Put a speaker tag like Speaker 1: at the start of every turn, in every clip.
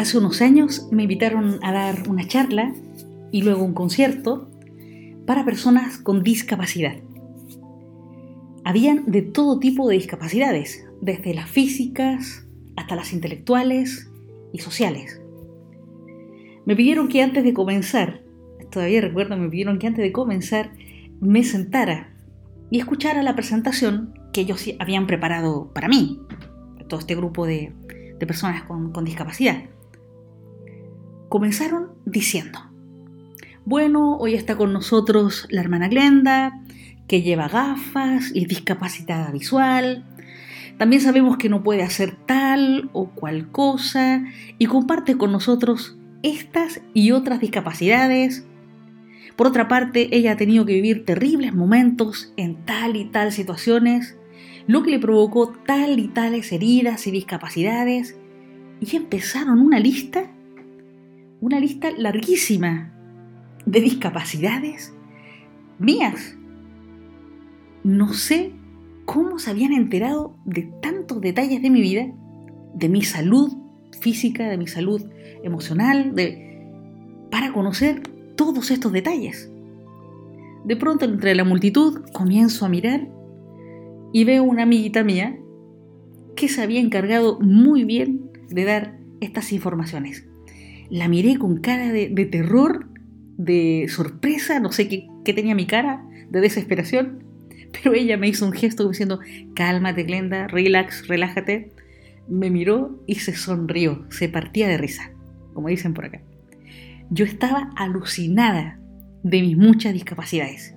Speaker 1: Hace unos años me invitaron a dar una charla y luego un concierto para personas con discapacidad. Habían de todo tipo de discapacidades, desde las físicas hasta las intelectuales y sociales. Me pidieron que antes de comenzar, todavía recuerdo, me pidieron que antes de comenzar me sentara y escuchara la presentación que ellos habían preparado para mí, todo este grupo de, personas con, con discapacidad. Comenzaron diciendo, bueno, hoy está con nosotros la hermana Glenda, que lleva gafas y discapacitada visual. También sabemos que no puede hacer tal o cual cosa y comparte con nosotros estas y otras discapacidades. Por otra parte, ella ha tenido que vivir terribles momentos en tal y tal situaciones, lo que le provocó tal y tales heridas y discapacidades. Y empezaron una lista, una lista larguísima de discapacidades mías no sé cómo se habían enterado de tantos detalles de mi vida, de mi salud física, de mi salud emocional, de, para conocer todos estos detalles. De pronto, entre la multitud, comienzo a mirar y veo una amiguita mía que se había encargado muy bien de dar estas informaciones. La miré con cara de, terror, de sorpresa, no sé qué, qué tenía mi cara, de desesperación pero ella me hizo un gesto diciendo, cálmate Glenda, relax, relájate. Me miró y se sonrió, se partía de risa, como dicen por acá. Yo estaba alucinada de mis muchas discapacidades.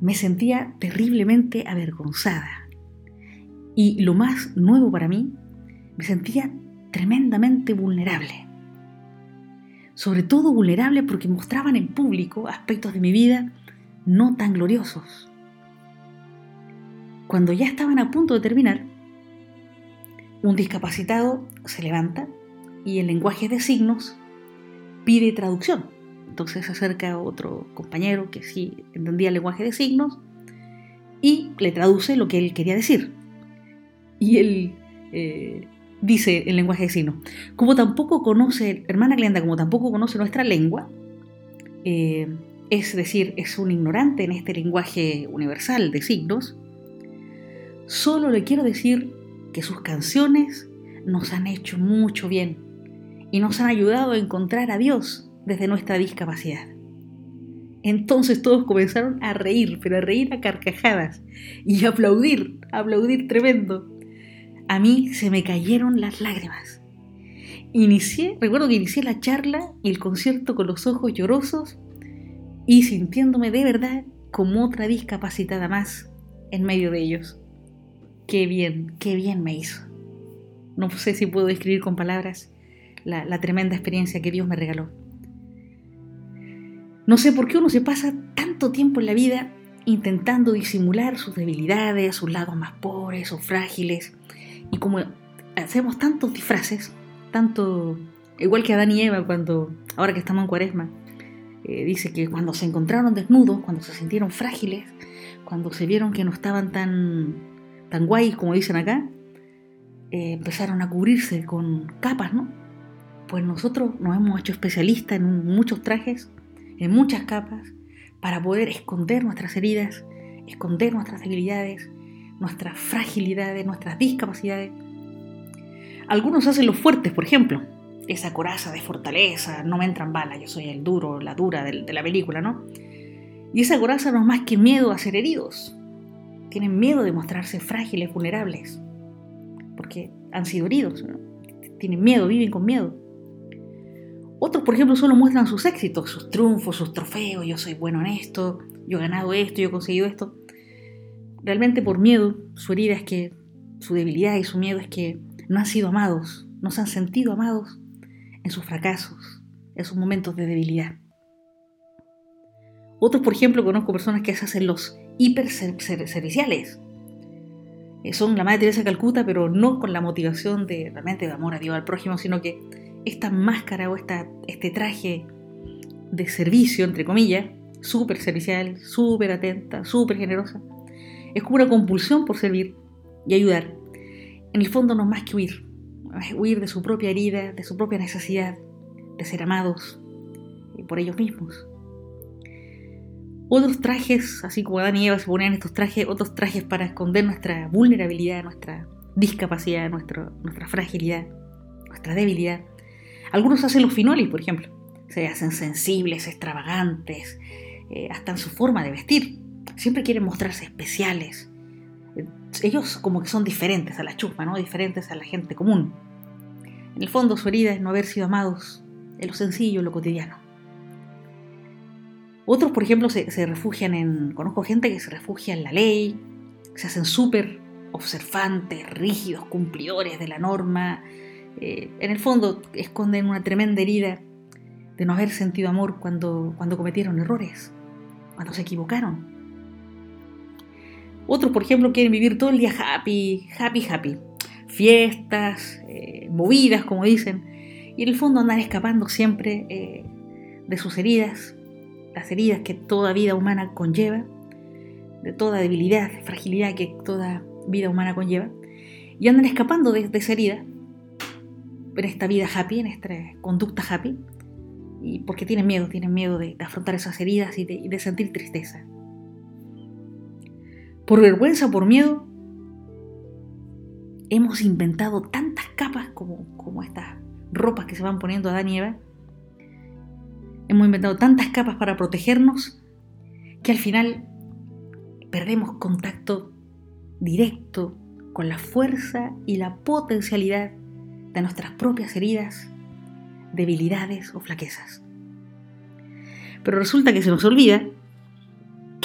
Speaker 1: Me sentía terriblemente avergonzada. Y lo más nuevo para mí, me sentía tremendamente vulnerable. Sobre todo vulnerable porque mostraban en público aspectos de mi vida no tan gloriosos cuando ya estaban a punto de terminar, un discapacitado se levanta y en lenguaje de signos pide traducción. Entonces se acerca a otro compañero que sí entendía el lenguaje de signos y le traduce lo que él quería decir. Y él eh, dice el lenguaje de signos, como tampoco conoce, hermana Glenda, como tampoco conoce nuestra lengua, eh, es decir, es un ignorante en este lenguaje universal de signos, Solo le quiero decir que sus canciones nos han hecho mucho bien y nos han ayudado a encontrar a Dios desde nuestra discapacidad. Entonces todos comenzaron a reír, pero a reír a carcajadas y a aplaudir, a aplaudir tremendo. A mí se me cayeron las lágrimas. Inicié, recuerdo que inicié la charla y el concierto con los ojos llorosos y sintiéndome de verdad como otra discapacitada más en medio de ellos qué bien, qué bien me hizo. No sé si puedo describir con palabras la, tremenda experiencia que Dios me regaló. No sé por qué uno se pasa tanto tiempo en la vida intentando disimular sus debilidades, sus lados más pobres o frágiles. Y como hacemos tantos disfraces, tanto igual que Adán y Eva cuando, ahora que estamos en cuaresma, eh, dice que cuando se encontraron desnudos, cuando se sintieron frágiles, cuando se vieron que no estaban tan tan guay como dicen acá, eh, empezaron a cubrirse con capas, ¿no? Pues nosotros nos hemos hecho especialistas en muchos trajes, en muchas capas, para poder esconder nuestras heridas, esconder nuestras debilidades, nuestras fragilidades, nuestras discapacidades. Algunos hacen los fuertes, por ejemplo, esa coraza de fortaleza, no me entran balas, yo soy el duro, la dura de, la película, ¿no? Y esa coraza no es más que miedo a ser heridos, tienen miedo de mostrarse frágiles, vulnerables, porque han sido heridos, tienen miedo, viven con miedo. Otros, por ejemplo, solo muestran sus éxitos, sus triunfos, sus trofeos, yo soy bueno en esto, yo he ganado esto, yo he conseguido esto. Realmente por miedo, su herida es que, su debilidad y su miedo es que no han sido amados, no se han sentido amados en sus fracasos, en sus momentos de debilidad. Otros, por ejemplo, conozco personas que se hacen los hiperserviciales. Eh, son la Madre Teresa de Calcuta, pero no con la motivación de realmente de amor a Dios, al prójimo, sino que esta máscara o esta, este traje de servicio, entre comillas, súper servicial, súper atenta, súper generosa, es como una compulsión por servir y ayudar. En el fondo no es más que huir, huir de su propia herida, de su propia necesidad de ser amados por ellos mismos. Otros trajes, así como Adán y Eva se ponían estos trajes, otros trajes para esconder nuestra vulnerabilidad, nuestra discapacidad, nuestra fragilidad, nuestra debilidad. Algunos hacen los finolis, por ejemplo. Se hacen sensibles, extravagantes, eh, hasta en su forma de vestir. Siempre quieren mostrarse especiales. Ellos como que son diferentes a la chupa, ¿no? Diferentes a la gente común. En el fondo su herida es no haber sido amados en lo sencillo, en lo cotidiano. Otros, por ejemplo, se, se, refugian en... Conozco gente que se refugia en la ley, se hacen súper observantes, rígidos, cumplidores de la norma. Eh, en el fondo esconden una tremenda herida de no haber sentido amor cuando, cuando cometieron errores, cuando se equivocaron. Otros, por ejemplo, quieren vivir todo el día happy, happy, happy. Fiestas, eh, movidas, como dicen. Y en el fondo andan escapando siempre eh, de sus heridas, las heridas que toda vida humana conlleva, de toda debilidad, fragilidad que toda vida humana conlleva, y andan escapando de, esa herida, en esta vida happy, en esta conducta happy, y porque tienen miedo, tienen miedo de, afrontar esas heridas y de, sentir tristeza. Por vergüenza, por miedo, hemos inventado tantas capas como, como estas ropas que se van poniendo a y. Hemos inventado tantas capas para protegernos que al final perdemos contacto directo con la fuerza y la potencialidad de nuestras propias heridas, debilidades o flaquezas. Pero resulta que se nos olvida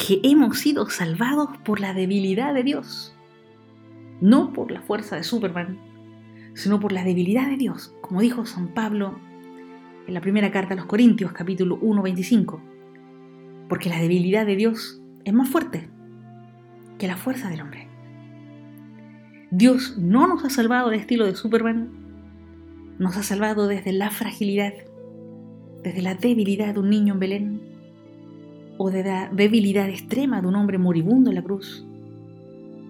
Speaker 1: que hemos sido salvados por la debilidad de Dios, no por la fuerza de Superman, sino por la debilidad de Dios, como dijo San Pablo en la primera carta a los Corintios, capítulo 1, 25, porque la debilidad de Dios es más fuerte que la fuerza del hombre. Dios no nos ha salvado de estilo de Superman, nos ha salvado desde la fragilidad, desde la debilidad de un niño en Belén, o de la debilidad extrema de un hombre moribundo en la cruz,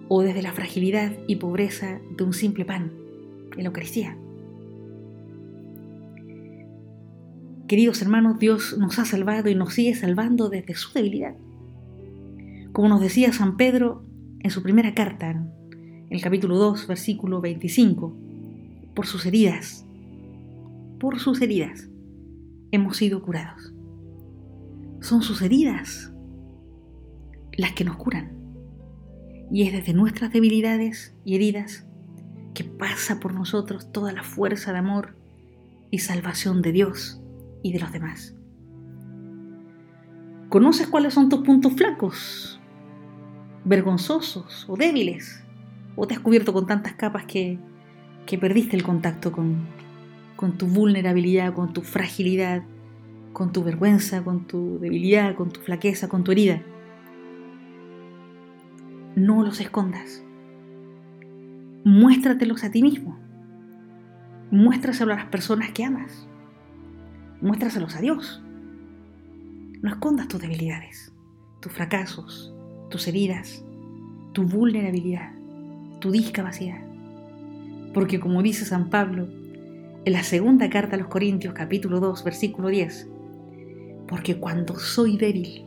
Speaker 1: o desde la fragilidad y pobreza de un simple pan en la Eucaristía. Queridos hermanos, Dios nos ha salvado y nos sigue salvando desde su debilidad. Como nos decía San Pedro en su primera carta, el capítulo 2, versículo 25, por sus heridas, por sus heridas, hemos sido curados. Son sus heridas las que nos curan. Y es desde nuestras debilidades y heridas que pasa por nosotros toda la fuerza de amor y salvación de Dios y de los demás. ¿Conoces cuáles son tus puntos flacos, vergonzosos o débiles? ¿O te has cubierto con tantas capas que, perdiste el contacto con, con tu vulnerabilidad, con tu fragilidad, con tu vergüenza, con tu debilidad, con tu flaqueza, con tu herida? No los escondas. Muéstratelos a ti mismo. Muéstraselos a las personas que amas. Muéstraselos a Dios. No escondas tus debilidades, tus fracasos, tus heridas, tu vulnerabilidad tu discapacidad. Porque como dice San Pablo en la segunda carta a los Corintios capítulo 2 versículo 10, porque cuando soy débil,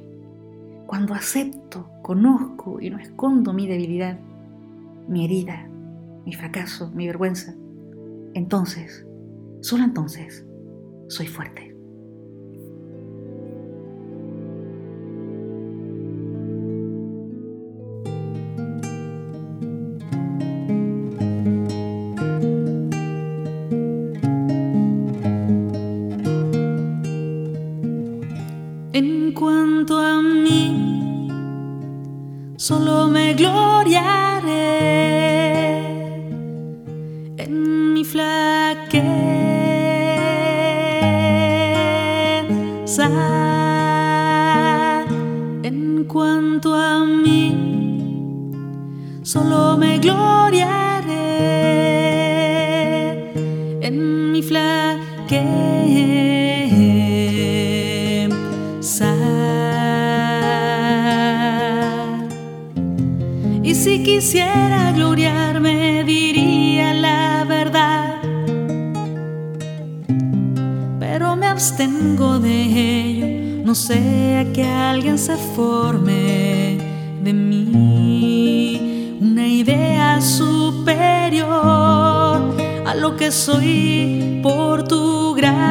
Speaker 1: cuando acepto, conozco y no escondo mi debilidad, mi herida, mi fracaso, mi vergüenza, entonces, solo entonces, soy fuerte.
Speaker 2: Gloriaré en mi flaqueza. En cuanto a mí, solo me gloriaré en mi flaqueza. si quisiera gloriarme diría la verdad, pero me abstengo de ello, no sea que alguien se forme de mí una idea superior a lo que soy por tu gracia.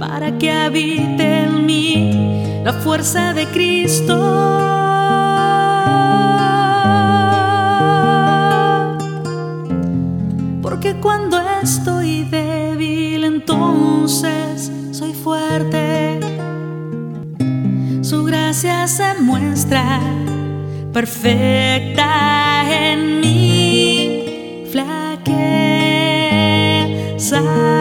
Speaker 2: Para que habite en mí la fuerza de Cristo. Porque cuando estoy débil, entonces soy fuerte. Su gracia se muestra perfecta en mí. care. Side.